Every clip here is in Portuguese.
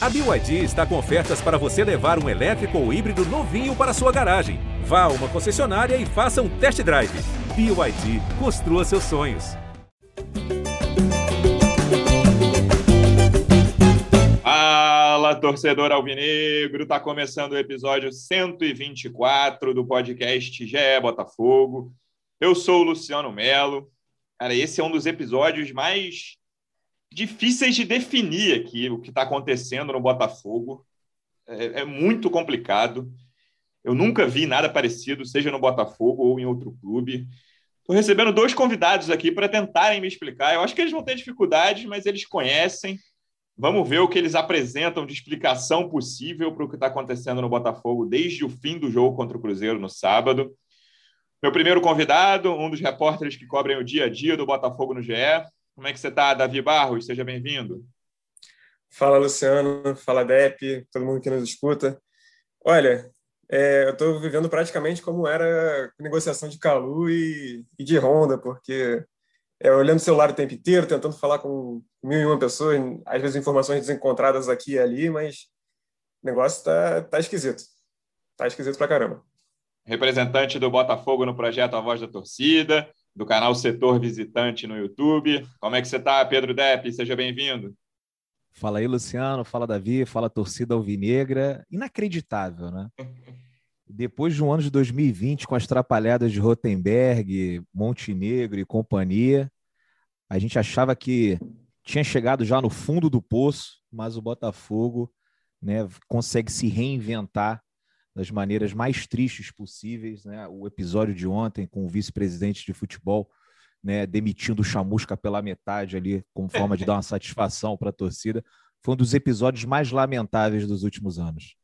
A BYD está com ofertas para você levar um elétrico ou híbrido novinho para sua garagem. Vá a uma concessionária e faça um test drive. BYD, construa seus sonhos. Fala, torcedor alvinegro! Está começando o episódio 124 do podcast GE Botafogo. Eu sou o Luciano Melo. Cara, esse é um dos episódios mais difíceis de definir aqui o que está acontecendo no Botafogo. É, é, muito complicado. Eu nunca vi nada parecido, seja no Botafogo ou em outro clube. Estou recebendo dois convidados aqui para tentarem me explicar. Eu acho que eles vão ter dificuldades, mas eles conhecem. Vamos ver o que eles apresentam de explicação possível para o que está acontecendo no Botafogo desde o fim do jogo contra o Cruzeiro no sábado. Meu primeiro convidado, um dos repórteres que cobrem o dia a dia do Botafogo no GE, como é que você está, Davi Barros? Seja bem-vindo. Fala, Luciano. Fala, Dep, todo mundo que nos escuta. Olha, é, eu estou vivendo praticamente como era negociação de Calu e, e de Honda, porque é, olhando o celular o tempo inteiro, tentando falar com mil e uma pessoas, às vezes informações desencontradas aqui e ali, mas o negócio tá, tá esquisito. Tá esquisito pra caramba. Representante do Botafogo no projeto A Voz da Torcida, do canal Setor Visitante no YouTube. Como é que você está, Pedro Depp? Seja bem-vindo. Fala aí, Luciano. Fala, Davi. Fala, torcida alvinegra. Inacreditável, né? Depois de um ano de 2020 com as trapalhadas de Rotenberg, Montenegro e companhia, a gente achava que tinha chegado já no fundo do poço, mas o Botafogo né, consegue se reinventar das maneiras mais tristes possíveis. Né? O episódio de ontem com o vice-presidente de futebol né, demitindo o Chamusca pela metade ali, com forma de dar uma satisfação para a torcida, foi um dos episódios mais lamentáveis dos últimos anos.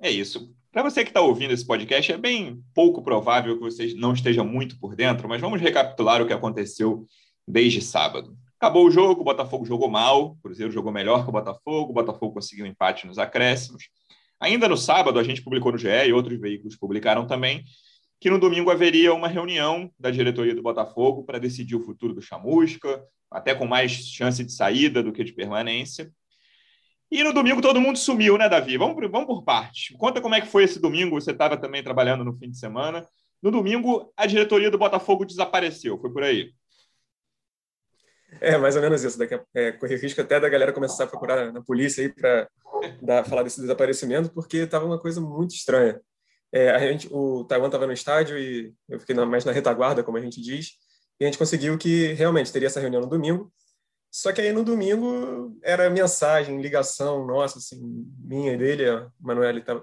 É isso. Para você que está ouvindo esse podcast, é bem pouco provável que você não esteja muito por dentro, mas vamos recapitular o que aconteceu desde sábado. Acabou o jogo, o Botafogo jogou mal, o Cruzeiro jogou melhor que o Botafogo, o Botafogo conseguiu um empate nos acréscimos. Ainda no sábado, a gente publicou no GE e outros veículos publicaram também que no domingo haveria uma reunião da diretoria do Botafogo para decidir o futuro do Chamusca, até com mais chance de saída do que de permanência. E no domingo todo mundo sumiu, né, Davi? Vamos, vamos por partes. Conta como é que foi esse domingo. Você estava também trabalhando no fim de semana. No domingo, a diretoria do Botafogo desapareceu. Foi por aí. É, mais ou menos isso. Daqui a, é, correr risco até da galera começar a procurar na polícia aí para falar desse desaparecimento, porque estava uma coisa muito estranha. É, a gente, o Taiwan estava no estádio e eu fiquei mais na retaguarda, como a gente diz, e a gente conseguiu que realmente teria essa reunião no domingo. Só que aí no domingo era mensagem, ligação nossa, assim, minha e dele. A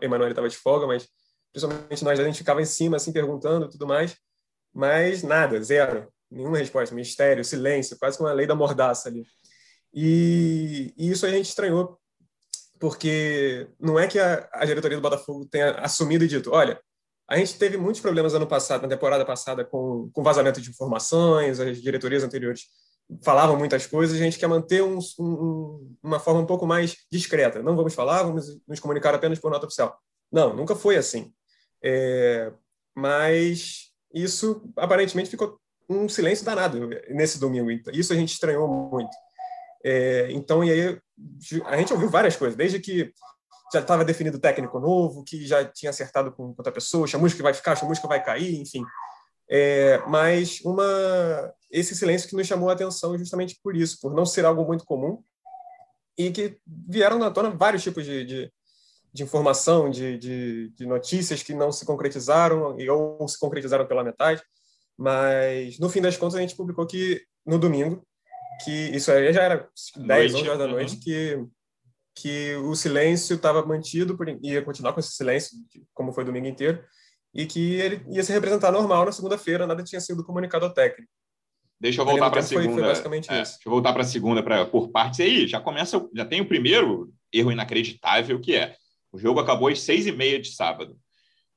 Emanuele estava de folga, mas principalmente nós a gente ficava em cima, assim, perguntando tudo mais. Mas nada, zero nenhuma resposta, mistério, silêncio, quase como uma lei da mordaça ali. E, e, isso a gente estranhou, porque não é que a, a, diretoria do Botafogo tenha assumido e dito: olha, a gente teve muitos problemas ano passado, na temporada passada, com, com vazamento de informações, as diretorias anteriores falavam muitas coisas, a gente quer manter um, um, uma forma um pouco mais discreta. Não vamos falar, vamos nos comunicar apenas por nota oficial. Não, nunca foi assim. É, mas isso aparentemente ficou um silêncio danado nesse domingo. Isso a gente estranhou muito. É, então, e aí a gente ouviu várias coisas, desde que já estava definido técnico novo, que já tinha acertado com outra pessoa, Chamusca vai ficar, Chamusca vai cair, enfim. É, mas uma esse silêncio que nos chamou a atenção justamente por isso, por não ser algo muito comum e que vieram na tona vários tipos de, de, de informação, de, de, de, notícias que não se concretizaram e ou se concretizaram pela metade. Mas, no fim das contas, a gente publicou que no domingo, que isso aí já era 10, 11 horas da noite, uhum. que, que o silêncio estava mantido, por, ia continuar com esse silêncio, como foi domingo inteiro, e que ele ia se representar normal na segunda-feira, nada tinha sido comunicado ao técnico. Deixa eu voltar para a segunda. Foi, foi basicamente é, isso. Deixa eu voltar para a segunda pra, por partes. E aí, já começa, já tem o primeiro erro inacreditável, que é o jogo acabou às seis e meia de sábado.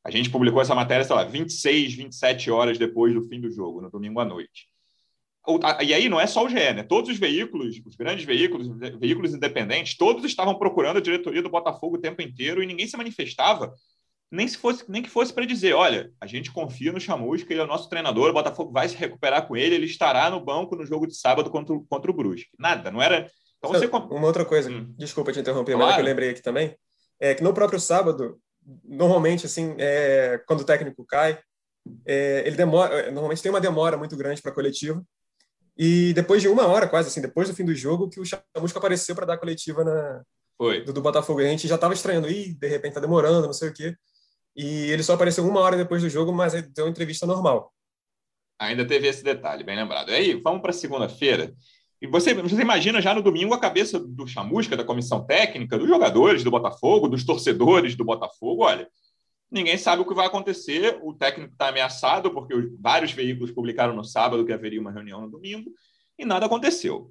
A gente publicou essa matéria, sei lá, 26, 27 horas depois do fim do jogo, no domingo à noite. E aí não é só o GE, né? Todos os veículos, os grandes veículos, veículos independentes, todos estavam procurando a diretoria do Botafogo o tempo inteiro e ninguém se manifestava, nem, se fosse, nem que fosse para dizer: olha, a gente confia no Chamusca, ele é o nosso treinador, o Botafogo vai se recuperar com ele, ele estará no banco no jogo de sábado contra, contra o Brusque. Nada, não era Então, você... Uma outra coisa, hum. desculpa te interromper, claro. mas é que eu lembrei aqui também, é que no próprio sábado, normalmente, assim, é, quando o técnico cai, é, ele demora, é, normalmente tem uma demora muito grande para a coletiva, e depois de uma hora, quase assim, depois do fim do jogo, que o Chamusca apareceu para dar a coletiva na, Foi. Do, do Botafogo. E a gente já estava estranhando, ih, de repente tá demorando, não sei o quê. E ele só apareceu uma hora depois do jogo, mas deu uma entrevista normal. Ainda teve esse detalhe, bem lembrado. E aí, vamos para segunda-feira. E você, você imagina já no domingo a cabeça do Chamusca, da comissão técnica, dos jogadores do Botafogo, dos torcedores do Botafogo. Olha, ninguém sabe o que vai acontecer. O técnico está ameaçado, porque vários veículos publicaram no sábado que haveria uma reunião no domingo, e nada aconteceu.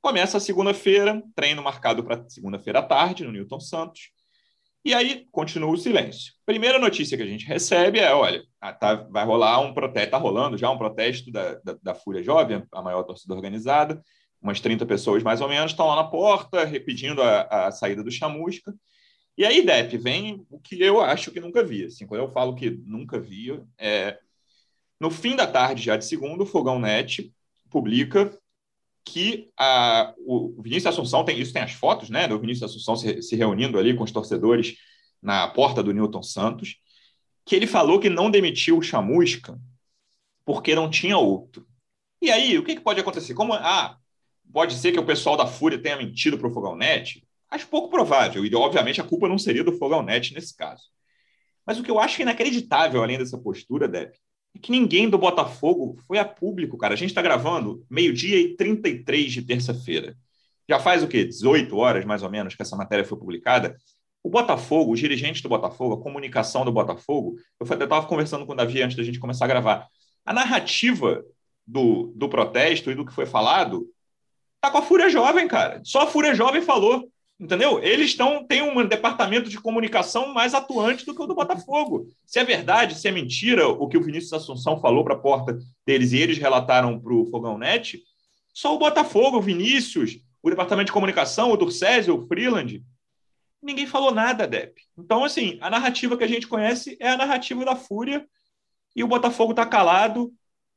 Começa a segunda-feira, treino marcado para segunda-feira à tarde, no Newton Santos. E aí continua o silêncio. Primeira notícia que a gente recebe é: olha, ah, tá, vai rolar um protesto, está rolando já um protesto da, da, da, Fúria Jovem, a maior torcida organizada, umas 30 pessoas mais ou menos, estão lá na porta, repetindo a, a saída do chamusca. E aí, Depp, vem o que eu acho que nunca vi. Assim, quando eu falo que nunca vi, é... no fim da tarde, já de segundo, o Fogão Net publica que a, o Vinícius Assunção tem isso, tem as fotos, né, do Vinícius Assunção se, se reunindo ali com os torcedores na porta do Newton Santos, que ele falou que não demitiu o Chamusca porque não tinha outro. E aí, o que, que pode acontecer? Como ah, pode ser que o pessoal da Fúria tenha mentido para o Fogão Net? Acho pouco provável, e obviamente a culpa não seria do Fogão Net nesse caso. Mas o que eu acho inacreditável, além dessa postura, Deb, é que ninguém do Botafogo foi a público, cara. A gente está gravando meio-dia e 33 de terça-feira. Já faz o quê? 18 horas, mais ou menos, que essa matéria foi publicada. O Botafogo, os dirigentes do Botafogo, a comunicação do Botafogo, eu estava conversando com o Davi antes da gente começar a gravar. A narrativa do, do protesto e do que foi falado tá com a Fúria Jovem, cara. Só a Fúria Jovem falou. Entendeu? Eles estão têm um departamento de comunicação mais atuante do que o do Botafogo. Se é verdade, se é mentira o que o Vinícius Assunção falou para a porta deles e eles relataram para o Fogão Net, só o Botafogo, o Vinícius, o departamento de comunicação, o Durcésio, o Freeland, ninguém falou nada, Depp. Então, assim, a narrativa que a gente conhece é a narrativa da Fúria e o Botafogo está calado.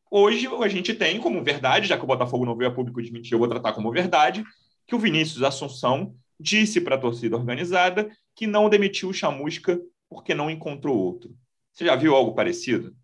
Hoje a gente tem como verdade, já que o Botafogo não veio a público desmentir, eu vou tratar como verdade, que o Vinícius Assunção disse para a torcida organizada que não demitiu o Chamusca porque não encontrou outro. Você já viu algo parecido?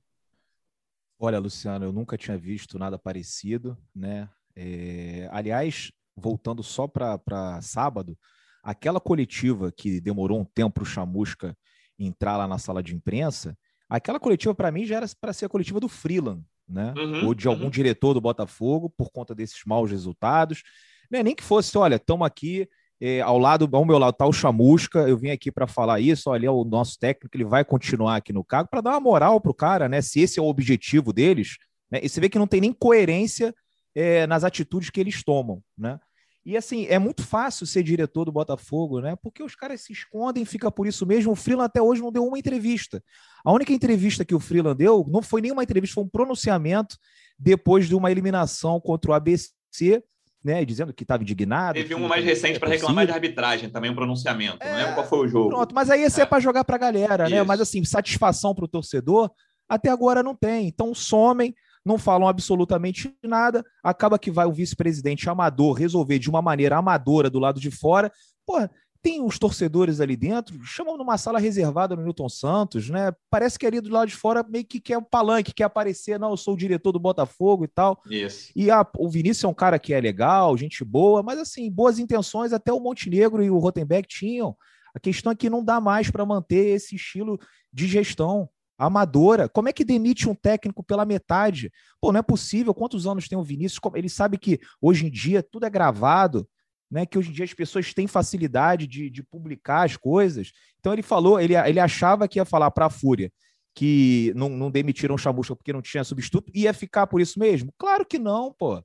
Olha, Luciano, eu nunca tinha visto nada parecido, né? É... Aliás, voltando só para sábado, aquela coletiva que demorou um tempo para o Chamusca entrar lá na sala de imprensa, aquela coletiva para mim já era para ser a coletiva do Freeland, né? Uhum, Ou de algum uhum. diretor do Botafogo por conta desses maus resultados. Né? Nem que fosse, olha, estamos aqui é, ao lado, ao meu lado está o Chamusca. Eu vim aqui para falar isso. Olha, é o nosso técnico ele vai continuar aqui no cargo para dar uma moral para o cara, né? Se esse é o objetivo deles, né? E você vê que não tem nem coerência é, nas atitudes que eles tomam, né? E assim, é muito fácil ser diretor do Botafogo, né? Porque os caras se escondem, fica por isso mesmo. O Freeland até hoje não deu uma entrevista. A única entrevista que o Freeland deu não foi nenhuma entrevista, foi um pronunciamento depois de uma eliminação contra o ABC né, dizendo que estava indignado. Teve uma mais recente para reclamar de arbitragem, também um pronunciamento. É... Não lembro qual foi o jogo. Pronto, mas aí esse é, é para jogar para a galera, né? Mas assim, satisfação para o torcedor, até agora não tem. Então somem, não falam absolutamente nada. Acaba que vai o vice-presidente amador resolver de uma maneira amadora do lado de fora. Pô, tem os torcedores ali dentro, chamam numa sala reservada no Newton Santos, né? Parece que ali do lado de fora meio que quer um palanque, quer aparecer, não, eu sou o diretor do Botafogo e tal. Isso. E a, o Vinícius é um cara que é legal, gente boa, mas assim, boas intenções até o Montenegro e o Rotenbeck tinham. A questão é que não dá mais para manter esse estilo de gestão amadora. Como é que demite um técnico pela metade? Pô, não é possível. Quantos anos tem o Vinícius? Ele sabe que hoje em dia tudo é gravado né, que hoje em dia as pessoas têm facilidade de, de publicar as coisas. Então ele falou, ele, ele achava que ia falar para a Fúria que não, não demitiram o Chamusca porque não tinha substituto, ia ficar por isso mesmo? Claro que não, pô.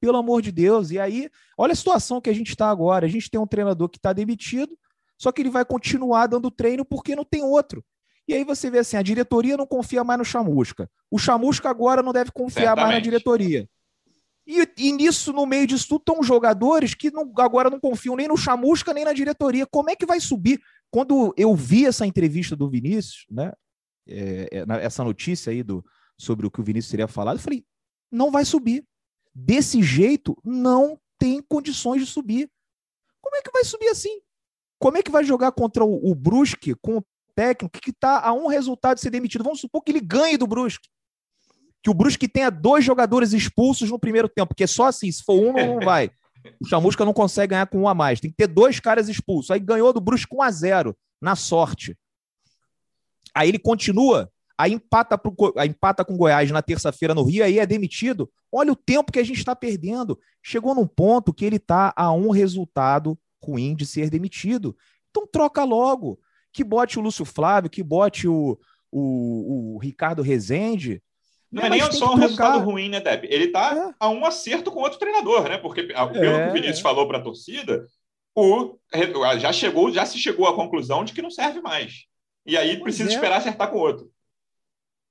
Pelo amor de Deus. E aí, olha a situação que a gente está agora. A gente tem um treinador que está demitido, só que ele vai continuar dando treino porque não tem outro. E aí você vê assim, a diretoria não confia mais no Chamusca. O Chamusca agora não deve confiar Certamente. mais na diretoria. E, e, nisso, no meio disso tudo, estão jogadores que não, agora não confiam nem no Chamusca, nem na diretoria. Como é que vai subir? Quando eu vi essa entrevista do Vinícius, né? É, é, essa notícia aí do, sobre o que o Vinícius teria falado, eu falei: não vai subir. Desse jeito, não tem condições de subir. Como é que vai subir assim? Como é que vai jogar contra o, o Brusque com o técnico que está a um resultado de ser demitido? Vamos supor que ele ganhe do Brusque. Que o Brusque tenha dois jogadores expulsos no primeiro tempo, porque só assim, se for um, não vai. O Chamusca não consegue ganhar com um a mais. Tem que ter dois caras expulsos. Aí ganhou do Brusque um a zero, na sorte. Aí ele continua, aí empata, pro, aí empata com o Goiás na terça-feira no Rio, aí é demitido. Olha o tempo que a gente está perdendo. Chegou num ponto que ele está a um resultado ruim de ser demitido. Então troca logo. Que bote o Lúcio Flávio, que bote o, o, o Ricardo Rezende. Não é, é nem só um resultado ruim, né, Deb? Ele tá é. a um acerto com outro treinador, né? Porque, pelo é. que o Vinícius falou para a torcida, o, já chegou, já se chegou à conclusão de que não serve mais. E aí pois precisa é. esperar acertar com o outro.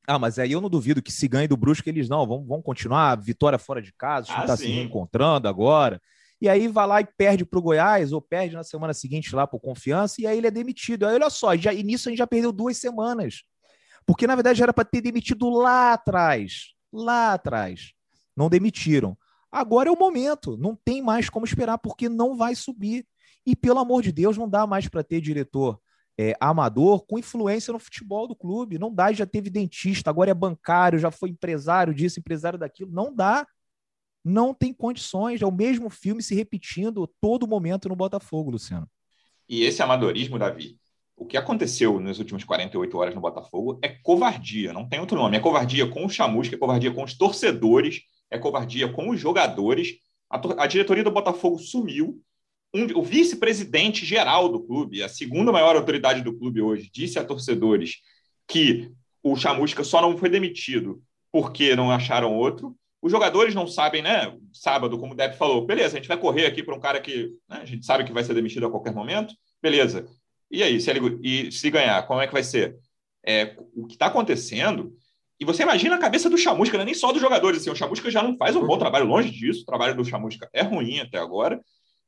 Ah, mas aí eu não duvido que se ganhe do Brusque, eles não, vão, vão continuar, vitória fora de casa, a gente ah, se reencontrando agora. E aí vai lá e perde para o Goiás, ou perde na semana seguinte lá por confiança, e aí ele é demitido. Aí olha só, já, e nisso a gente já perdeu duas semanas. Porque, na verdade, era para ter demitido lá atrás. Lá atrás. Não demitiram. Agora é o momento. Não tem mais como esperar, porque não vai subir. E, pelo amor de Deus, não dá mais para ter diretor é, amador com influência no futebol do clube. Não dá, já teve dentista, agora é bancário, já foi empresário disso, empresário daquilo. Não dá. Não tem condições. É o mesmo filme se repetindo todo momento no Botafogo, Luciano. E esse amadorismo, Davi, o que aconteceu nas últimas 48 horas no Botafogo é covardia, não tem outro nome. É covardia com o Chamusca, é covardia com os torcedores, é covardia com os jogadores. A, a diretoria do Botafogo sumiu. Um, o vice-presidente geral do clube, a segunda maior autoridade do clube hoje, disse a torcedores que o Chamusca só não foi demitido porque não acharam outro. Os jogadores não sabem, né? Sábado, como o Depp falou, beleza, a gente vai correr aqui para um cara que né, a gente sabe que vai ser demitido a qualquer momento. Beleza. E aí, se, ele, e se ganhar, como é que vai ser? É, o que está acontecendo. E você imagina a cabeça do Chamusca, né? nem só dos jogadores. Assim, o Chamusca já não faz um bom trabalho, longe disso. O trabalho do Chamusca é ruim até agora.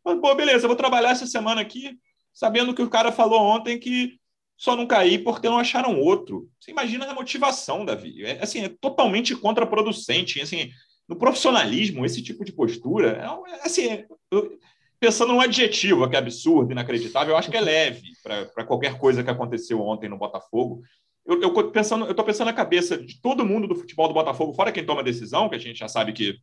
Mas, pô, beleza, eu vou trabalhar essa semana aqui, sabendo que o cara falou ontem que só não cair porque não acharam outro. Você imagina a motivação, Davi. É, assim, é totalmente contraproducente. Assim, no profissionalismo, esse tipo de postura, é, assim, eu, pensando num adjetivo que é absurdo, inacreditável, eu acho que é leve para qualquer coisa que aconteceu ontem no Botafogo. Eu, eu pensando, eu estou pensando na cabeça de todo mundo do futebol do Botafogo, fora quem toma decisão, que a gente já sabe que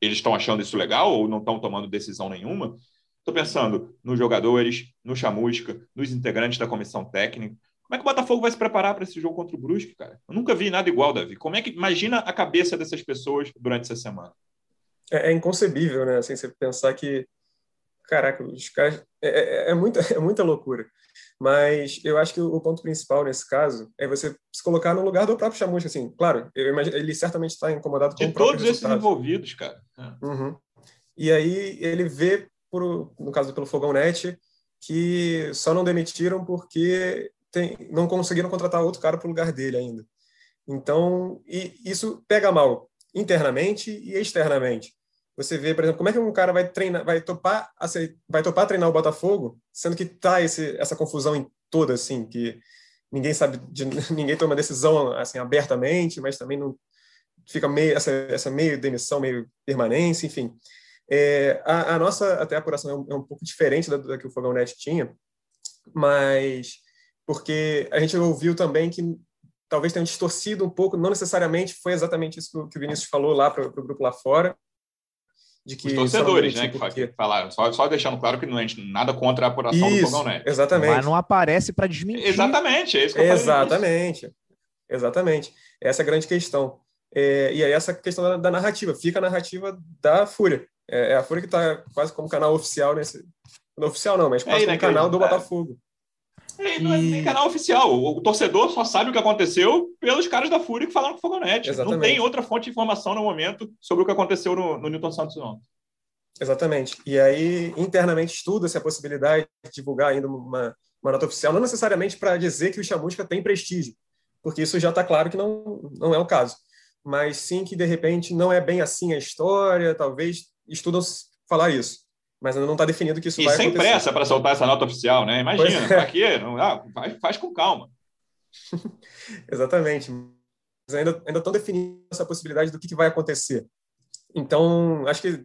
eles estão achando isso legal ou não estão tomando decisão nenhuma. Estou pensando nos jogadores, no Chamusca, nos integrantes da comissão técnica. Como é que o Botafogo vai se preparar para esse jogo contra o Brusque, cara? Eu nunca vi nada igual, Davi. Como é que imagina a cabeça dessas pessoas durante essa semana? É, é inconcebível, né? Assim, você pensar que caraca, os caras. É, é, é, muita, é muita loucura. Mas eu acho que o, ponto principal nesse caso é você se colocar no lugar do próprio Chamusca. Assim, claro, imagino, ele certamente está incomodado com De o todos esses envolvidos, cara. É. Uhum. E aí ele vê, por, no caso pelo Fogão Net, que só não demitiram porque tem, não conseguiram contratar outro cara para o lugar dele ainda. Então, isso pega mal internamente e externamente você vê, por exemplo, como é que um cara vai treinar, vai topar, vai topar treinar o Botafogo, sendo que tá esse, essa confusão toda assim, que ninguém sabe, de, ninguém toma decisão assim abertamente, mas também não fica meio essa, essa meio demissão, meio permanência, enfim. É, a, a, nossa até apuração é um, é um pouco diferente da, da, que o Fogão Net tinha, mas porque a gente ouviu também que talvez tenha distorcido um pouco, não necessariamente foi exatamente isso que o Vinícius falou lá para o grupo lá fora, de que. Os torcedores, né? Que falaram. Só, só deixando claro que não é nada contra a apuração isso, do Fogão Net. Exatamente. Mas não aparece para desmentir. Exatamente, é isso que eu Exatamente. Exatamente. Essa é a grande questão. É, e aí, essa questão da, da, narrativa. Fica a narrativa da Fúria. É, é a Fúria que está quase como canal oficial nesse. Não oficial, não, mas é quase é, como canal do Botafogo. É, não é nem canal oficial. O, o, torcedor só sabe o que aconteceu pelos caras da Fúria que falaram com o Fogonete. Exatamente. Não tem outra fonte de informação no momento sobre o que aconteceu no, no Newton Santos ontem. Exatamente. E aí, internamente, estuda-se a possibilidade de divulgar ainda uma, uma nota oficial, não necessariamente para dizer que o Chamusca tem prestígio, porque isso já está claro que não, não é o caso, mas sim que, de repente, não é bem assim a história, talvez estudam falar isso mas ainda não está definido que isso e vai sem acontecer. pressa para soltar essa nota oficial, né? Imagina, é. aqui, não, ah, faz, faz com calma. Exatamente. Mas ainda ainda estão definindo essa possibilidade do que, que, vai acontecer. Então, acho que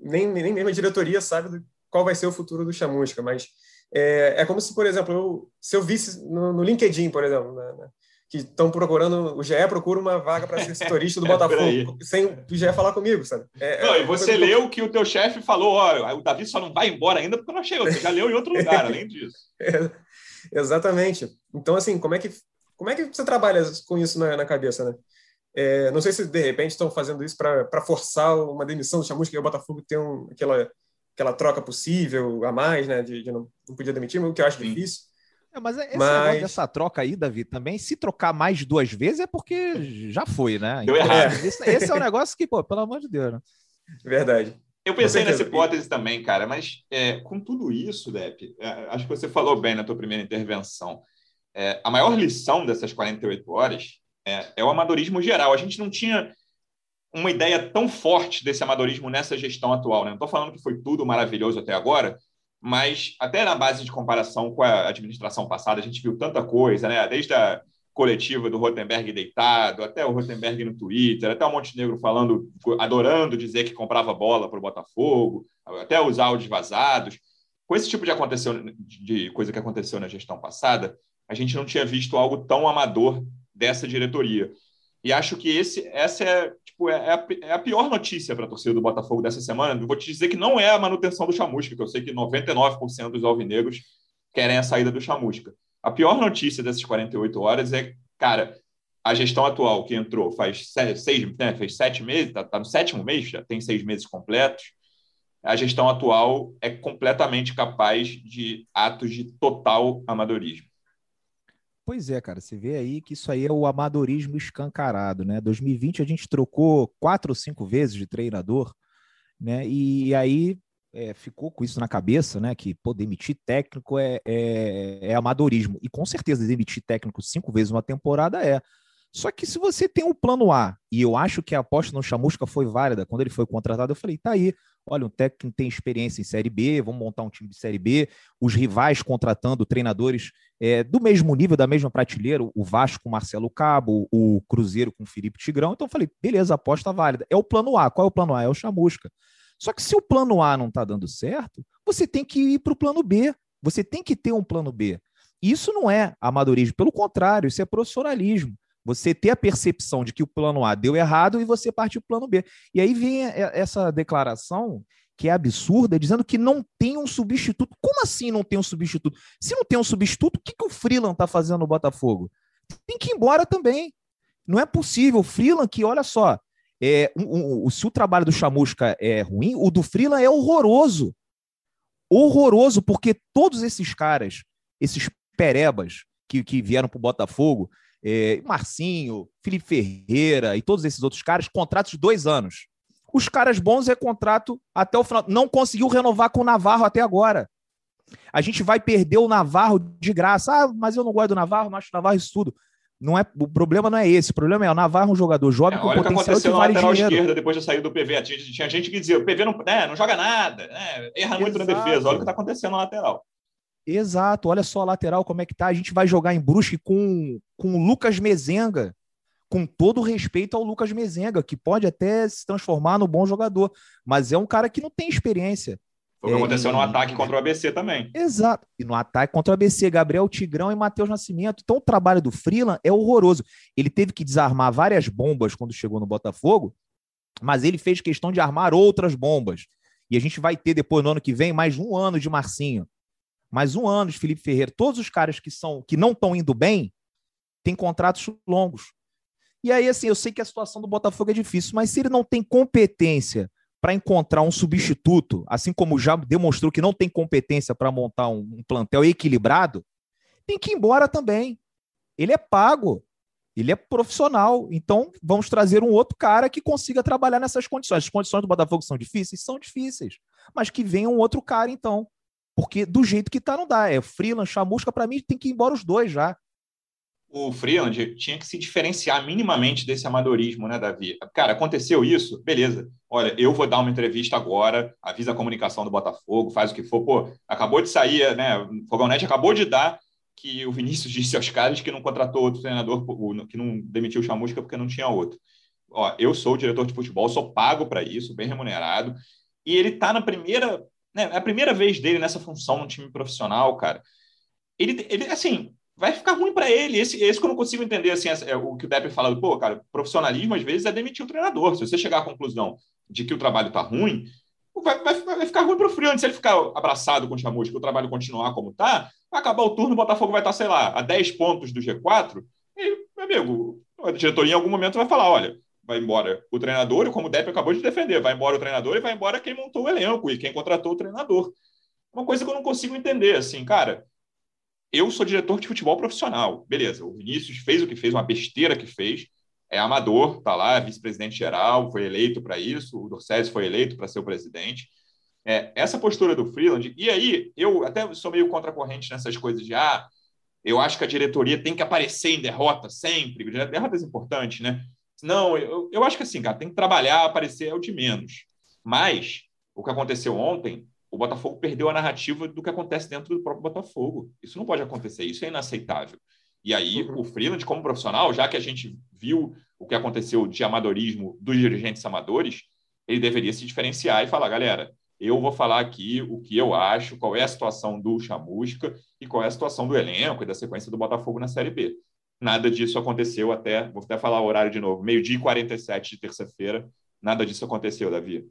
nem, nem mesmo a diretoria sabe do, qual vai ser o futuro do Chamusca, mas é, é como se, por exemplo, eu, se eu visse no, no LinkedIn, por exemplo, né, né, que estão procurando, o GE procura uma vaga para ser setorista do é Botafogo, sem o GE falar comigo, sabe? É, é não, e você leu que o teu chefe falou, ó, o Davi só não vai embora ainda porque não achei outro, já leu em outro lugar, além disso. É, exatamente. Então, assim, como é que, como é que você trabalha com isso na, na cabeça, né? É, não sei se de repente estão fazendo isso para forçar uma demissão do Chamusca e o Botafogo ter um, aquela, aquela troca possível a mais, né? De, de não, não podia demitir, o que eu acho Sim. difícil. É, mas esse mas... negócio dessa troca aí, Davi, também, se trocar mais de duas vezes é porque já foi, né? Deu então, errado. Esse, esse, é um negócio que, pô, pelo amor de Deus, né? Verdade. Eu pensei nessa hipótese também, cara, mas é, com tudo isso, Depp, é, acho que você falou bem na tua primeira intervenção. É, a maior lição dessas 48 horas é, é o amadorismo geral. A gente não tinha uma ideia tão forte desse amadorismo nessa gestão atual. Né? Não estou falando que foi tudo maravilhoso até agora, mas até na base de comparação com a administração passada, a gente viu tanta coisa, né? desde a coletiva do Rotenberg deitado, até o Rotenberg no Twitter, até o Montenegro falando, adorando dizer que comprava bola para o Botafogo, até os áudios vazados. Com esse tipo de, aconteceu, de coisa que aconteceu na gestão passada, a gente não tinha visto algo tão amador dessa diretoria. E acho que esse, essa é, tipo, é, a, é a pior notícia para a torcida do Botafogo dessa semana. Eu vou te dizer que não é a manutenção do Chamusca, que eu sei que 99% dos alvinegros querem a saída do Chamusca. A pior notícia dessas 48 horas é, cara, a gestão atual que entrou faz seis, né, fez sete meses, está tá no sétimo mês, já tem seis meses completos. A gestão atual é completamente capaz de atos de total amadorismo. Pois é, cara, você vê aí que isso aí é o amadorismo escancarado, né? 2020 a gente trocou quatro ou cinco vezes de treinador, né? E aí é, ficou com isso na cabeça, né? Que pô, demitir técnico é, é, é, amadorismo. E com certeza demitir técnico cinco vezes uma temporada é. Só que se você tem um plano A, e eu acho que a aposta no Chamusca foi válida, quando ele foi contratado, eu falei, tá aí, olha, um técnico tem experiência em Série B, vamos montar um time de Série B, os rivais contratando treinadores é, do mesmo nível, da mesma prateleira, o Vasco com Marcelo Cabo, o Cruzeiro com Felipe Tigrão, então eu falei, beleza, aposta válida. É o plano A, qual é o plano A? É o Chamusca. Só que se o plano A não está dando certo, você tem que ir para o plano B, você tem que ter um plano B. Isso não é amadorismo, pelo contrário, isso é profissionalismo. Você ter a percepção de que o plano A deu errado e você partir para o plano B. E aí vem essa declaração que é absurda, dizendo que não tem um substituto. Como assim não tem um substituto? Se não tem um substituto, o que, que o Freeland está fazendo no Botafogo? Tem que ir embora também. Não é possível. O Freeland, que olha só, é, um, um, se o trabalho do Chamusca é ruim, o do Freeland é horroroso. Horroroso, porque todos esses caras, esses perebas que, que vieram para o Botafogo, é, Marcinho, Felipe Ferreira e todos esses outros caras, contratos de dois anos. Os caras bons é contrato até o final. Não conseguiu renovar com o Navarro até agora. A gente vai perder o Navarro de graça. Ah, mas eu não gosto do Navarro, não acho o Navarro isso tudo. Não é, o problema não é esse. O problema é o Navarro é um jogador jovem é, com potencial que aconteceu vale na lateral dinheiro. esquerda depois de sair do PV. Tinha, tinha gente que dizia, o PV não, né, não joga nada, né, erra muito Exato. na defesa. Olha o que está acontecendo na lateral. Exato, olha só a lateral como é que tá. A gente vai jogar em Brusque com, com o Lucas Mezenga, com todo respeito ao Lucas Mezenga, que pode até se transformar no bom jogador, mas é um cara que não tem experiência. Foi o que aconteceu no ataque contra o ABC também. Exato. E no ataque contra o ABC, Gabriel Tigrão e Matheus Nascimento. Então o trabalho do Freeland é horroroso. Ele teve que desarmar várias bombas quando chegou no Botafogo, mas ele fez questão de armar outras bombas. E a gente vai ter depois no ano que vem mais um ano de Marcinho mais um ano Felipe Ferreira, todos os caras que são que não estão indo bem têm contratos longos. E aí, assim, eu sei que a situação do Botafogo é difícil, mas se ele não tem competência para encontrar um substituto, assim como já demonstrou que não tem competência para montar um, um plantel equilibrado, tem que ir embora também. Ele é pago, ele é profissional. Então, vamos trazer um outro cara que consiga trabalhar nessas condições. As condições do Botafogo são difíceis? São difíceis. Mas que venha um outro cara, então. Porque do jeito que tá, não dá. É Freeland, Chamusca, para mim, tem que ir embora os dois já. O Freeland tinha que se diferenciar minimamente desse amadorismo, né, Davi? Cara, aconteceu isso, beleza. Olha, eu vou dar uma entrevista agora, avisa a comunicação do Botafogo, faz o que for. Pô, acabou de sair, né? Net acabou de dar que o Vinícius disse aos caras que não contratou outro treinador, que não demitiu o Chamusca porque não tinha outro. Ó, eu sou o diretor de futebol, sou pago para isso, bem remunerado, e ele está na primeira né, é a primeira vez dele nessa função no time profissional, cara. Ele, ele assim, vai ficar ruim para ele. Esse, esse que eu não consigo entender, assim, é, o que o Depp fala, pô, cara, profissionalismo às vezes é demitir o treinador. Se você chegar à conclusão de que o trabalho tá ruim, vai, vai, vai ficar ruim para o Freeland. Se ele ficar abraçado com o Chamusca, o trabalho continuar como tá, vai acabar o turno, o Botafogo vai estar, sei lá, a 10 pontos do G4, e, meu amigo, a diretoria em algum momento vai falar, olha, vai embora o treinador, como o Depp acabou de defender, vai embora o treinador e vai embora quem montou o elenco e quem contratou o treinador. Uma coisa que eu não consigo entender, assim, cara, eu sou diretor de futebol profissional, beleza, o Vinícius fez o que fez, uma besteira que fez, é amador, tá lá, vice-presidente geral, foi eleito para isso, o Dorcés foi eleito para ser o presidente. É, essa postura do Freeland, e aí eu até sou meio contracorrente nessas coisas de ah, eu acho que a diretoria tem que aparecer em derrota sempre, derrotas importantes, né? Não, eu, eu acho que assim, cara, tem que trabalhar, aparecer é o de menos. Mas o que aconteceu ontem, o Botafogo perdeu a narrativa do que acontece dentro do próprio Botafogo. Isso não pode acontecer, isso é inaceitável. E aí, uhum. o Freeland, como profissional, já que a gente viu o que aconteceu de amadorismo dos dirigentes amadores, ele deveria se diferenciar e falar, galera, eu vou falar aqui o que eu acho, qual é a situação do Chamusca e qual é a situação do elenco e da sequência do Botafogo na Série B. Nada disso aconteceu até, vou até falar o horário de novo, meio-dia e 47 de terça-feira, nada disso aconteceu, Davi.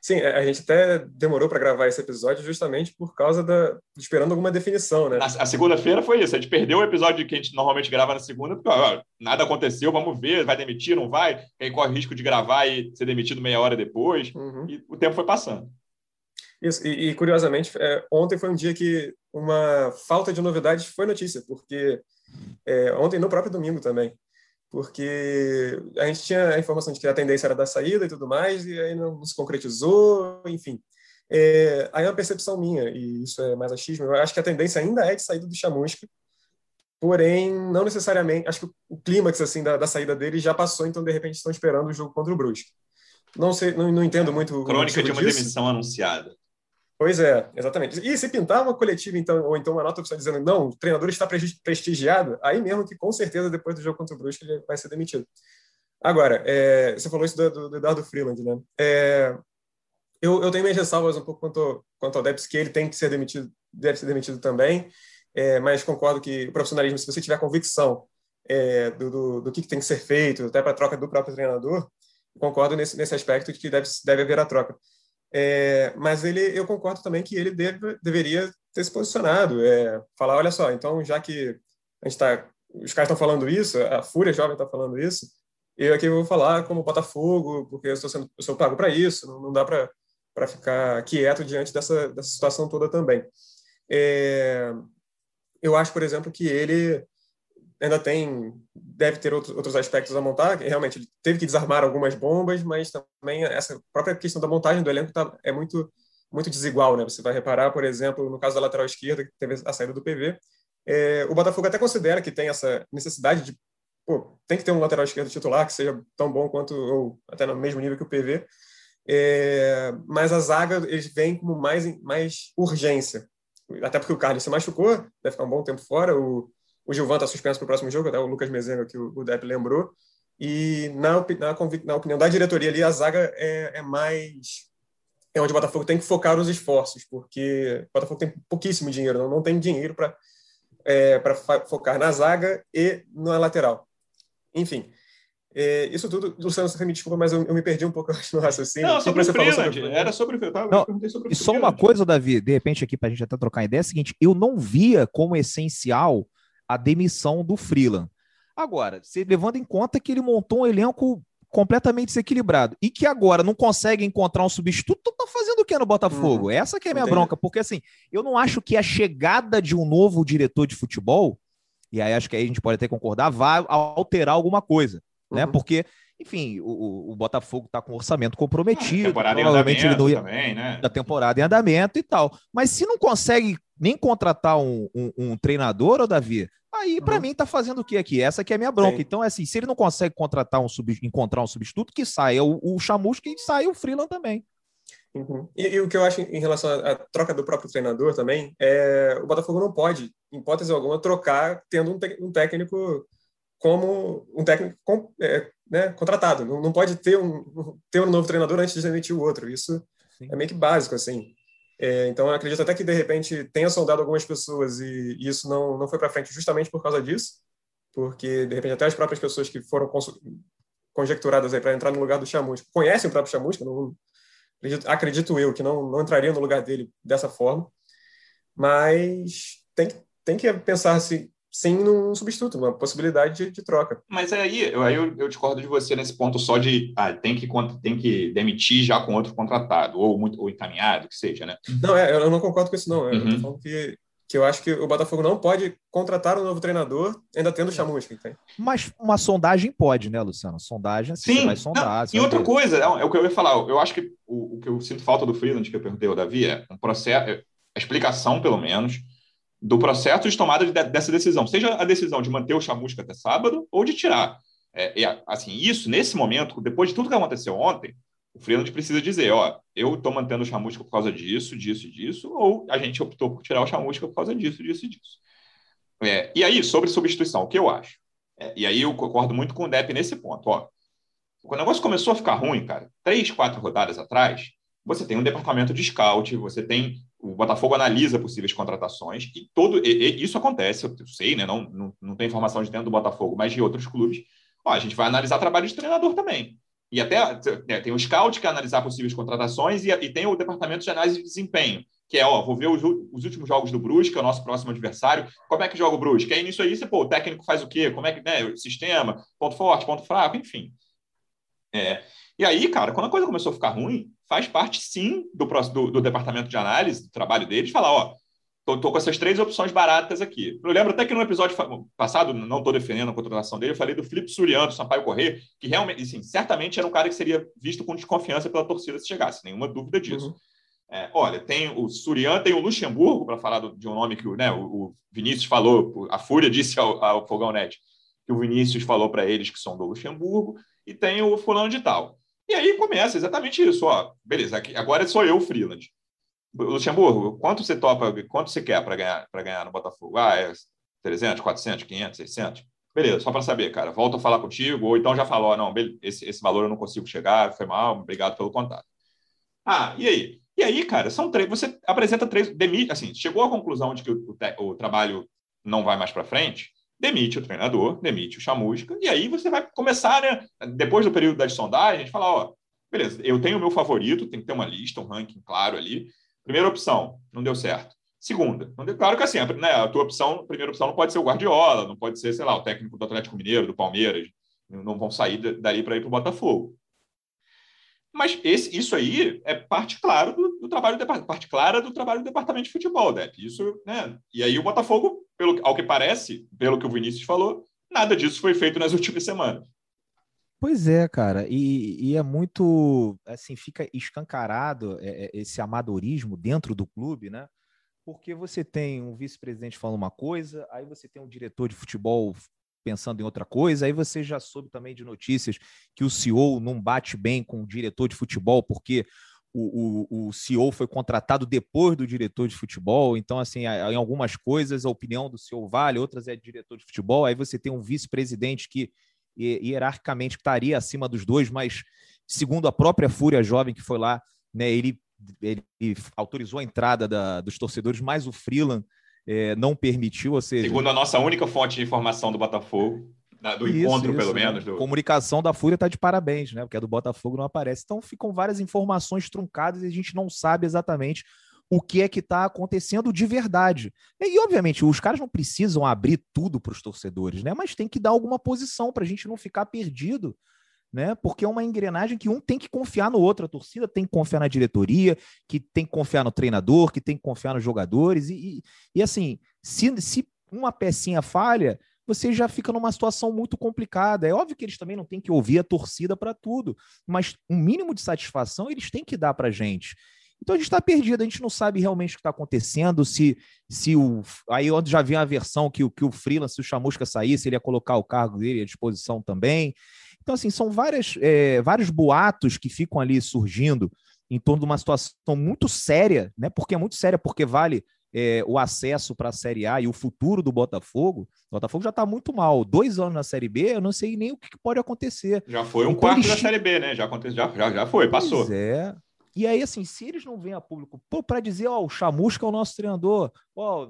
Sim, a gente até demorou para gravar esse episódio justamente por causa da. esperando alguma definição, né? A, a segunda-feira foi isso. A gente perdeu o episódio que a gente normalmente grava na segunda, porque ó, nada aconteceu, vamos ver, vai demitir, não vai? Quem corre o risco de gravar e ser demitido meia hora depois. Uhum. E o tempo foi passando. Isso, e, e curiosamente, é, ontem foi um dia que uma falta de novidades foi notícia, porque é, ontem, no próprio domingo também, porque a gente tinha a informação de que a tendência era da saída e tudo mais, e aí não, se concretizou, enfim. É, aí é uma percepção minha, e isso é mais achismo, eu acho que a tendência ainda é de saída do Chamusca, porém, não necessariamente, acho que o clímax assim, da, da, saída dele já passou, então de repente estão esperando o jogo contra o Brusque. Não sei, não, não entendo muito. Crônica de uma disso. demissão anunciada. Pois é, exatamente. E se pintar uma coletiva, então, ou então uma nota oficial dizendo não, o treinador está prestigiado, aí mesmo que com certeza depois do jogo contra o Brusque ele vai ser demitido. Agora, é, você falou isso do, do, do Eduardo Freeland, né? É, eu, eu, tenho minhas ressalvas um pouco quanto, quanto ao Debs, que ele tem que ser demitido, deve ser demitido também, é, mas concordo que o profissionalismo, se você tiver convicção é, do, do, do, que tem que ser feito, até para a troca do próprio treinador, concordo nesse, nesse aspecto de que deve, deve haver a troca. É, mas ele, eu concordo também que ele deve, deveria ter se posicionado, é, falar, olha só, então já que a gente tá, os caras estão falando isso, a Fúria Jovem está falando isso, eu aqui vou falar como Botafogo, porque eu, sendo, eu sou pago para isso, não, não dá para ficar quieto diante dessa, dessa situação toda também. É, eu acho, por exemplo, que ele ainda tem, deve ter outros, outros aspectos a montar. Realmente, ele teve que desarmar algumas bombas, mas também essa própria questão da montagem do elenco tá, é muito, muito desigual. Né? Você vai reparar, por exemplo, no caso da lateral esquerda, que teve a saída do PV, é, o Botafogo até considera que tem essa necessidade de. Pô, tem que ter um lateral esquerdo titular que seja tão bom quanto, ou até no mesmo nível que o PV. É, mas a zaga eles vêm como mais, mais urgência. Até porque o Carlos se machucou, deve ficar um bom tempo fora. O, o Gilvan está suspenso para o próximo jogo, até o Lucas Mezenga, que o, o Depp lembrou. E na, na, na, opinião da diretoria ali, a zaga é, é, mais. É onde o Botafogo tem que focar os esforços, porque o Botafogo tem pouquíssimo dinheiro, não, não tem dinheiro para é, focar na zaga e na lateral. Enfim, é, isso tudo, Luciano, você me desculpa, mas eu, eu, me perdi um pouco no raciocínio. Não, sobre o Freeland, sobre... era sobre o não, sobre E só uma coisa, Davi, de repente aqui, para a gente até trocar ideia, é o seguinte, eu não via como essencial a demissão do Freeland. Agora, você levando em conta que ele montou um elenco completamente desequilibrado e que agora não consegue encontrar um substituto, tá fazendo o que no Botafogo? Hum, Essa que é a minha bronca, porque assim, eu não acho que a chegada de um novo diretor de futebol, e aí acho que aí a gente pode até concordar, vai alterar alguma coisa, né? uhum. né? Porque enfim, o, o Botafogo está com orçamento comprometido. temporada provavelmente ele não ia, também, né? Da temporada em andamento e tal. Mas se não consegue nem contratar um, um, um treinador, ô Davi, aí para uhum. mim tá fazendo o que aqui? Essa que é a minha bronca. Sim. Então, é assim, se ele não consegue contratar um sub, encontrar um substituto, que saia o, o Chamusca e saia o Freeland também. Uhum. E, e, o que eu acho em relação à troca do próprio treinador também é o Botafogo não pode, em hipótese alguma, trocar tendo um, um técnico como um técnico com, é, né, contratado. Não, não, pode ter um, ter um novo treinador antes de demitir o outro. Isso Sim. é meio que básico, assim. É, então, eu acredito até que, de repente, tenha sondado algumas pessoas e, e isso não, não foi para frente justamente por causa disso, porque, de repente, até as próprias pessoas que foram conjecturadas aí para entrar no lugar do Chamusca conhecem o próprio Chamusca, não, acredito, acredito eu que não, não entraria no lugar dele dessa forma, mas tem, tem que pensar se sim num substituto, uma possibilidade de, de troca. Mas aí, eu, aí eu, eu, discordo de você nesse ponto só de ah, tem, que, tem que demitir já com outro contratado, ou, muito, ou encaminhado, que seja, né? Não, é, eu não concordo com isso, não. Eu uhum. falando que, que eu acho que o Botafogo não pode contratar um novo treinador ainda tendo o Chamusca. Entende? Mas uma sondagem pode, né, Luciano? Sondagem, sim, você vai sondar. Não, e outra coisa, é o que eu ia falar, eu acho que o, o que eu sinto falta do Freeland, que eu perguntei ao Davi, é um processo, é, a explicação, pelo menos, do processo de tomada de, dessa decisão, seja a decisão de manter o chamusca até sábado ou de tirar. É, assim, isso, nesse momento, depois de tudo que aconteceu ontem, o Freeland precisa dizer, ó, eu estou mantendo o chamusca por causa disso, disso e disso, ou a gente optou por tirar o chamusca por causa disso, disso e disso. É, e aí, sobre substituição, o que eu acho? É, e aí eu concordo muito com o Depp nesse ponto. Ó, o negócio começou a ficar ruim, cara, três, quatro rodadas atrás, você tem um departamento de scout, você tem o Botafogo analisa possíveis contratações e todo e, e isso acontece, eu sei, né? Não, não, não tem informação de dentro do Botafogo, mas de outros clubes. Ó, a gente vai analisar trabalho de treinador também. E até é, tem o scout que é analisar possíveis contratações e, e, tem o departamento de análise de desempenho, que é, ó, vou ver os, os, últimos jogos do Brusque, é o nosso próximo adversário, como é que joga o Brusque? Aí nisso aí, você, pô, o técnico faz o quê? Como é que, né, sistema, ponto forte, ponto fraco, enfim. É, e aí, cara, quando a coisa começou a ficar ruim, faz parte sim do, do, do departamento de análise, do trabalho deles, falar, ó, tô, tô, com essas três opções baratas aqui. Eu lembro até que no episódio passado, não estou defendendo a contratação dele, eu falei do Felipe Suriano, do Sampaio Corrêa, que realmente, assim, certamente era um cara que seria visto com desconfiança pela torcida se chegasse, nenhuma dúvida disso. Uhum. É, olha, tem o Surian, tem o Luxemburgo, para falar do, de um nome que né, o, o, Vinícius falou, a Fúria disse ao, ao Fogão Net, que o Vinícius falou para eles que são do Luxemburgo, e tem o fulano de tal. E aí começa exatamente isso, ó. Beleza, aqui, agora sou eu, freelance. Luxemburgo, quanto você topa, quanto você quer para ganhar, ganhar no Botafogo? Ah, é 300, 400, 500, 600? Beleza, só para saber, cara. Volto a falar contigo, ou então já falou, não, esse, esse valor eu não consigo chegar, foi mal, obrigado pelo contato. Ah, e aí? E aí, cara, são três. Você apresenta três. Demite, assim, chegou à conclusão de que o, o, o trabalho não vai mais para frente demite o treinador, demite o chamusca, e aí você vai começar, né? Depois do período das sondagens, falar, ó, beleza, eu tenho o meu favorito, tem que ter uma lista, um ranking claro ali. Primeira opção, não deu certo. Segunda, não deu, claro que assim, né, a tua opção, a primeira opção não pode ser o Guardiola, não pode ser, sei lá, o técnico do Atlético Mineiro, do Palmeiras, não vão sair dali para ir para o Botafogo. Mas esse, isso aí é parte claro do, do trabalho parte clara do trabalho do departamento de futebol, Depp. Isso, né? E aí o Botafogo, pelo ao que parece, pelo que o Vinícius falou, nada disso foi feito nas últimas semanas. Pois é, cara, e, e, é muito assim, fica escancarado é, é, esse amadorismo dentro do clube, né? Porque você tem um vice-presidente falando uma coisa, aí você tem um diretor de futebol pensando em outra coisa. Aí você já soube também de notícias que o CEO não bate bem com o diretor de futebol, porque o, o, o CEO foi contratado depois do diretor de futebol. Então, assim, em algumas coisas a opinião do CEO vale, outras é diretor de futebol. Aí você tem um vice-presidente que hierarquicamente estaria acima dos dois, mas segundo a própria Fúria Jovem que foi lá, né, ele, ele autorizou a entrada da, dos torcedores, mas o Freeland é, não permitiu, ou seja... Segundo a nossa única fonte de informação do Botafogo, do isso, encontro, isso, pelo né? menos. Do... Comunicação da Fúria está de parabéns, né? Porque a do Botafogo não aparece. Então ficam várias informações truncadas e a gente não sabe exatamente o que é que está acontecendo de verdade. E, obviamente, os caras não precisam abrir tudo para os torcedores, né? Mas tem que dar alguma posição para a gente não ficar perdido né? Porque é uma engrenagem que um tem que confiar no outro, a torcida tem que confiar na diretoria, que tem que confiar no treinador, que tem que confiar nos jogadores. E, e, e assim, se, se uma pecinha falha, você já fica numa situação muito complicada. É óbvio que eles também não têm que ouvir a torcida para tudo, mas um mínimo de satisfação eles têm que dar para gente. Então a gente está perdido, a gente não sabe realmente o que está acontecendo, se, se o. Aí onde já vi a versão que, que o freelance, se o Chamusca saísse, ele ia colocar o cargo dele à disposição também. Então, assim, são várias, é, vários boatos que ficam ali surgindo em torno de uma situação muito séria, né? Porque é muito séria, porque vale é, o acesso para a Série A e o futuro do Botafogo. O Botafogo já está muito mal. Dois anos na Série B, eu não sei nem o que pode acontecer. Já foi um então, quarto eles... da Série B, né? Já, aconteceu, já, já, já foi, passou. Pois é. E aí, assim, se eles não vêm a público para dizer, ó, o Chamusca é o nosso treinador, ó,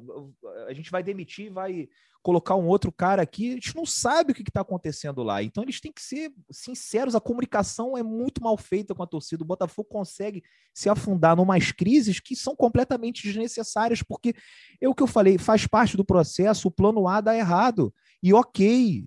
a gente vai demitir, vai colocar um outro cara aqui, a gente não sabe o que está acontecendo lá. Então eles têm que ser sinceros, a comunicação é muito mal feita com a torcida. O Botafogo consegue se afundar numas crises que são completamente desnecessárias, porque é o que eu falei, faz parte do processo, o plano A dá errado. E ok,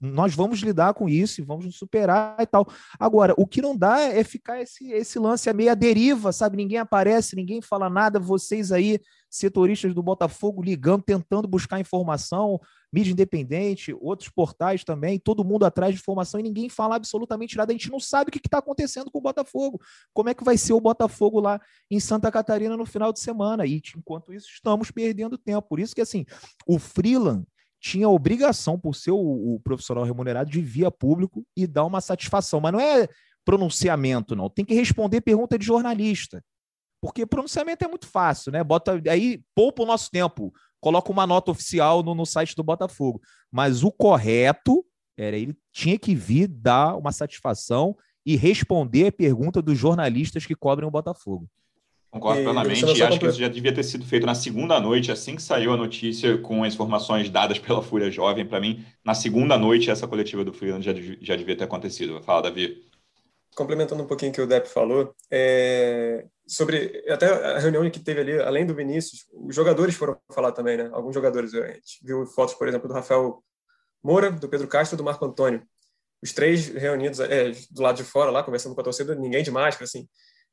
nós vamos lidar com isso e vamos superar e tal. Agora, o que não dá é ficar esse, esse lance a meia deriva, sabe? Ninguém aparece, ninguém fala nada, vocês aí, setoristas do Botafogo, ligando, tentando buscar informação, mídia independente, outros portais também, todo mundo atrás de informação e ninguém fala absolutamente nada. A gente não sabe o que está acontecendo com o Botafogo. Como é que vai ser o Botafogo lá em Santa Catarina no final de semana? E enquanto isso, estamos perdendo tempo. Por isso que, assim, o Freeland tinha a obrigação, por ser o, o, profissional remunerado, de vir público e dar uma satisfação. Mas não é pronunciamento, não. Tem que responder pergunta de jornalista. Porque pronunciamento é muito fácil, né? Bota aí, poupa o nosso tempo, coloca uma nota oficial no, no site do Botafogo. Mas o correto era ele tinha que vir dar uma satisfação e responder a pergunta dos jornalistas que cobrem o Botafogo. Concordo plenamente e acho que isso já devia ter sido feito na segunda noite, assim que saiu a notícia com as informações dadas pela Fúria Jovem. Para mim, na segunda noite, essa coletiva do Freeland já, já devia ter acontecido. Fala, Davi. Complementando um pouquinho o que o Depp falou, é... sobre até a reunião que teve ali, além do Vinícius, os jogadores foram falar também, né? Alguns jogadores, a gente viu fotos, por exemplo, do Rafael Moura, do Pedro Castro e do Marco Antônio. Os três reunidos é, do lado de fora lá, conversando com a torcida, ninguém de máscara, assim.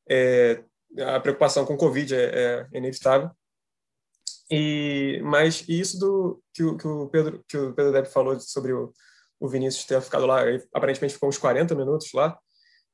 É, a preocupação com o Covid é, é inevitável. E mas isso do que o, que o Pedro que o Pedro Depp falou sobre o, o Vinícius ter ficado lá, aparentemente ficou uns 40 minutos lá,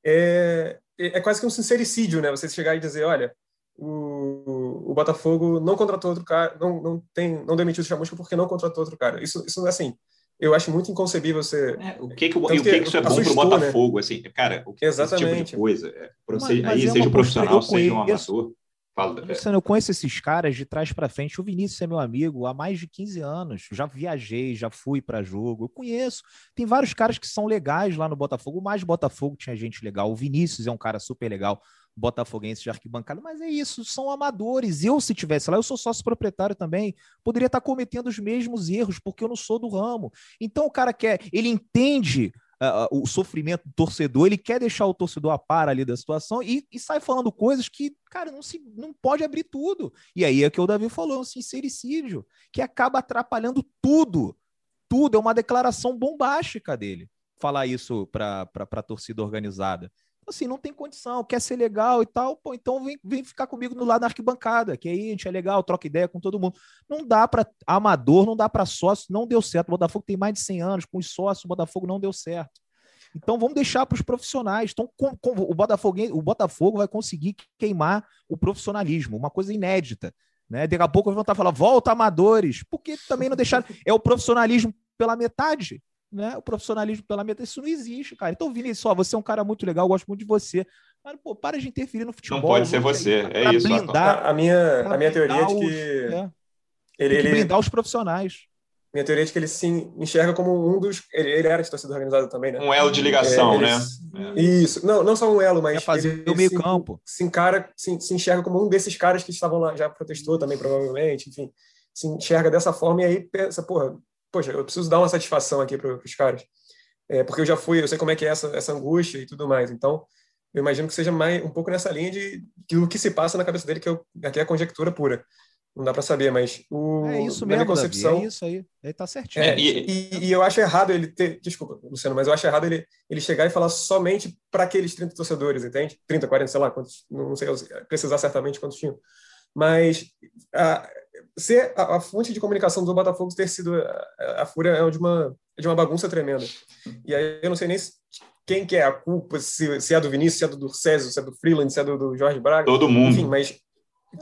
é, é quase que um sincericídio, né? Você chegar e dizer, olha, o, o Botafogo não contratou outro cara, não, não tem, não demitiu o Chamusca porque não contratou outro cara. Isso, isso é assim eu acho muito inconcebível você. É, o que que, o, que, que, isso é bom para o Botafogo, né? assim, cara, o que Exatamente. esse tipo de coisa, é, mas, você, mas aí é seja um profissional, seja um amador. Fala, Luciano, eu conheço esses caras de trás para frente. O Vinícius é meu amigo há mais de 15 anos. Já viajei, já fui para jogo. Eu conheço. Tem vários caras que são legais lá no Botafogo. O mais Botafogo tinha gente legal. O Vinícius é um cara super legal botafoguense de arquibancada, mas é isso, são amadores. Eu, se tivesse lá, eu sou sócio proprietário também, poderia estar cometendo os mesmos erros, porque eu não sou do ramo. Então o cara quer, ele entende uh, o sofrimento do torcedor, ele quer deixar o torcedor a par ali da situação e, e, sai falando coisas que, cara, não, se, não pode abrir tudo. E aí é que o Davi falou, um sincericídio, que acaba atrapalhando tudo. Tudo, é uma declaração bombástica dele falar isso para a torcida organizada assim, não tem condição, quer ser legal e tal, pô, então vem, vem ficar comigo no lado da arquibancada, que aí a gente é legal, troca ideia com todo mundo. Não dá para amador, não dá para sócio, não deu certo. O Botafogo tem mais de 100 anos, com os sócios, o Botafogo não deu certo. Então vamos deixar para os profissionais. Então com, com, o, Botafogo, o Botafogo vai conseguir queimar o profissionalismo, uma coisa inédita. Né? Daqui a pouco vão estar falando, volta amadores, porque também não deixaram. É o profissionalismo pela metade né, o profissionalismo pela meta, isso não existe, cara. Então, Vini, só você é um cara muito legal, gosto muito de você. Mas, pô, para de interferir no futebol. Não pode ser você, é isso. Blindar, a minha, a minha teoria é de que... É. Ele, ele blindar os profissionais. Minha teoria é de que ele se enxerga como um dos... Ele, ele era de torcida organizada também, né? Um elo de ligação, é, né? Isso. Não, não só um elo, mas... É fazer o meio se, campo. Se, encara, se, se enxerga como um desses caras que estavam lá, já protestou também, provavelmente, enfim. Se enxerga dessa forma e aí pensa, porra, poxa, eu preciso dar uma satisfação aqui para os caras é, porque eu já fui, eu sei como é que é essa, essa angústia e tudo mais. Então, eu imagino que seja mais um pouco nessa linha de, de o que se passa na cabeça dele, que eu, aqui é a conjectura pura. Não dá para saber, mas o, é isso mesmo, concepção Davi, é isso aí. Ele tá certinho. É, e, e, e, eu acho errado ele ter, desculpa, Luciano, mas eu acho errado ele, ele chegar e falar somente para aqueles 30 torcedores, entende? 30, 40, sei lá quantos, não sei precisar certamente quantos tinham. Mas a, ser a, a, fonte de comunicação do Botafogo ter sido a, a Fúria é de uma de uma bagunça tremenda. E aí eu não sei nem quem que é a culpa, se, se é do Vinícius, se é do César, se é do Freeland, se é do, do Jorge Braga. Todo mundo. Enfim, mas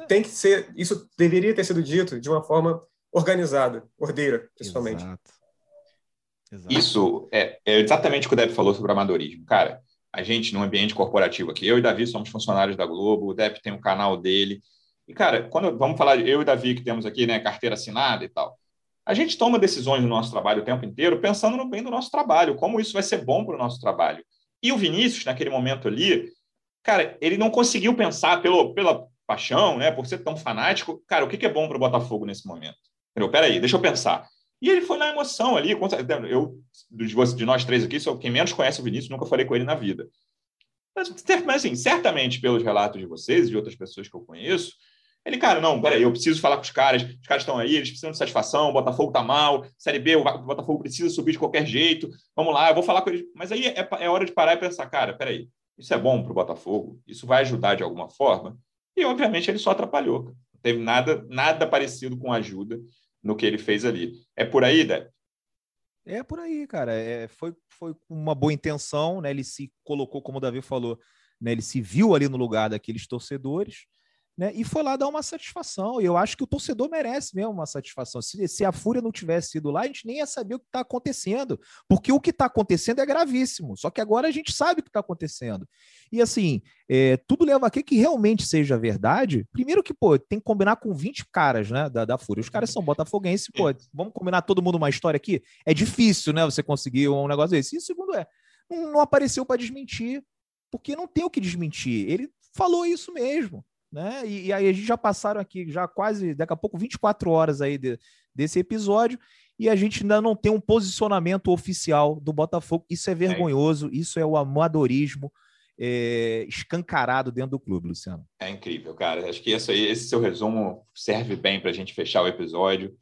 tem que ser, isso deveria ter sido dito de uma forma organizada, ordeira, principalmente. Exato. Exato. Isso é, é, exatamente o que o Depp falou sobre o amadorismo. Cara, a gente, no ambiente corporativo aqui, eu e Davi somos funcionários da Globo, o Depp tem um canal dele. E, cara, quando vamos falar, eu e Davi, que temos aqui, né, carteira assinada e tal, a gente toma decisões no nosso trabalho o tempo inteiro pensando no bem do nosso trabalho, como isso vai ser bom para o nosso trabalho. E o Vinícius, naquele momento ali, cara, ele não conseguiu pensar pelo, pela paixão, né, por ser tão fanático, cara, o que, que é bom para o Botafogo nesse momento? Entendeu? Peraí, deixa eu pensar. E ele foi na emoção ali. Eu, de nós três aqui, sou quem menos conhece o Vinícius, nunca falei com ele na vida. Mas, mas assim, certamente pelos relatos de vocês e de outras pessoas que eu conheço, ele, cara, não, peraí, eu preciso falar com os caras, os caras estão aí, eles precisam de satisfação, o Botafogo tá mal, Série B, o Botafogo precisa subir de qualquer jeito, vamos lá, eu vou falar com eles. Mas aí é, é hora de parar e pensar, cara, peraí, isso é bom para o Botafogo? Isso vai ajudar de alguma forma? E, obviamente, ele só atrapalhou. Não teve nada, nada parecido com ajuda no que ele fez ali. É por aí, Dé? É por aí, cara. É, foi, foi uma boa intenção, né? Ele se colocou, como o Davi falou, né? ele se viu ali no lugar daqueles torcedores né? E foi lá dar uma satisfação. E eu acho que o torcedor merece mesmo uma satisfação. Se, se a Fúria não tivesse ido lá, a gente nem ia saber o que está acontecendo. Porque o que está acontecendo é gravíssimo. Só que agora a gente sabe o que está acontecendo. E assim, é, tudo leva a que realmente seja verdade. Primeiro que, pô, tem que combinar com 20 caras, né, da, da Fúria. Os caras são botafoguenses, pô, vamos combinar todo mundo uma história aqui? É difícil, né, você conseguir um negócio desse. E o segundo é, não apareceu para desmentir, porque não tem o que desmentir. Ele falou isso mesmo né? E, e, aí a gente já passaram aqui já quase, daqui a pouco, 24 horas aí de, desse episódio e a gente ainda não tem um posicionamento oficial do Botafogo. Isso é vergonhoso, é. isso é o amadorismo é, escancarado dentro do clube, Luciano. É incrível, cara. Acho que esse, aí, esse seu resumo serve bem para a gente fechar o episódio.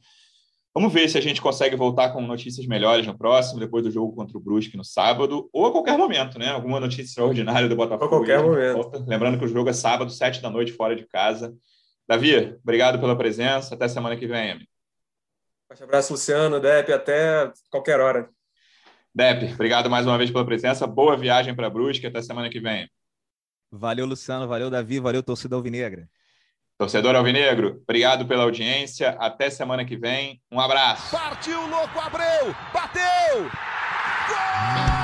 Vamos ver se a gente consegue voltar com notícias melhores no próximo, depois do jogo contra o Brusque no sábado, ou a qualquer momento, né? Alguma notícia extraordinária do Botafogo. A qualquer momento. Volta. Lembrando que o jogo é sábado, sete da noite, fora de casa. Davi, obrigado pela presença. Até semana que vem, Um abraço, Luciano, Depe, até qualquer hora. Depe, obrigado mais uma vez pela presença. Boa viagem para Brusque. Até semana que vem. Valeu, Luciano. Valeu, Davi. Valeu, torcida alvinegra. Torcedor Alvinegro, obrigado pela audiência. Até semana que vem. Um abraço. Partiu, louco, Abreu! Bateu! Gol!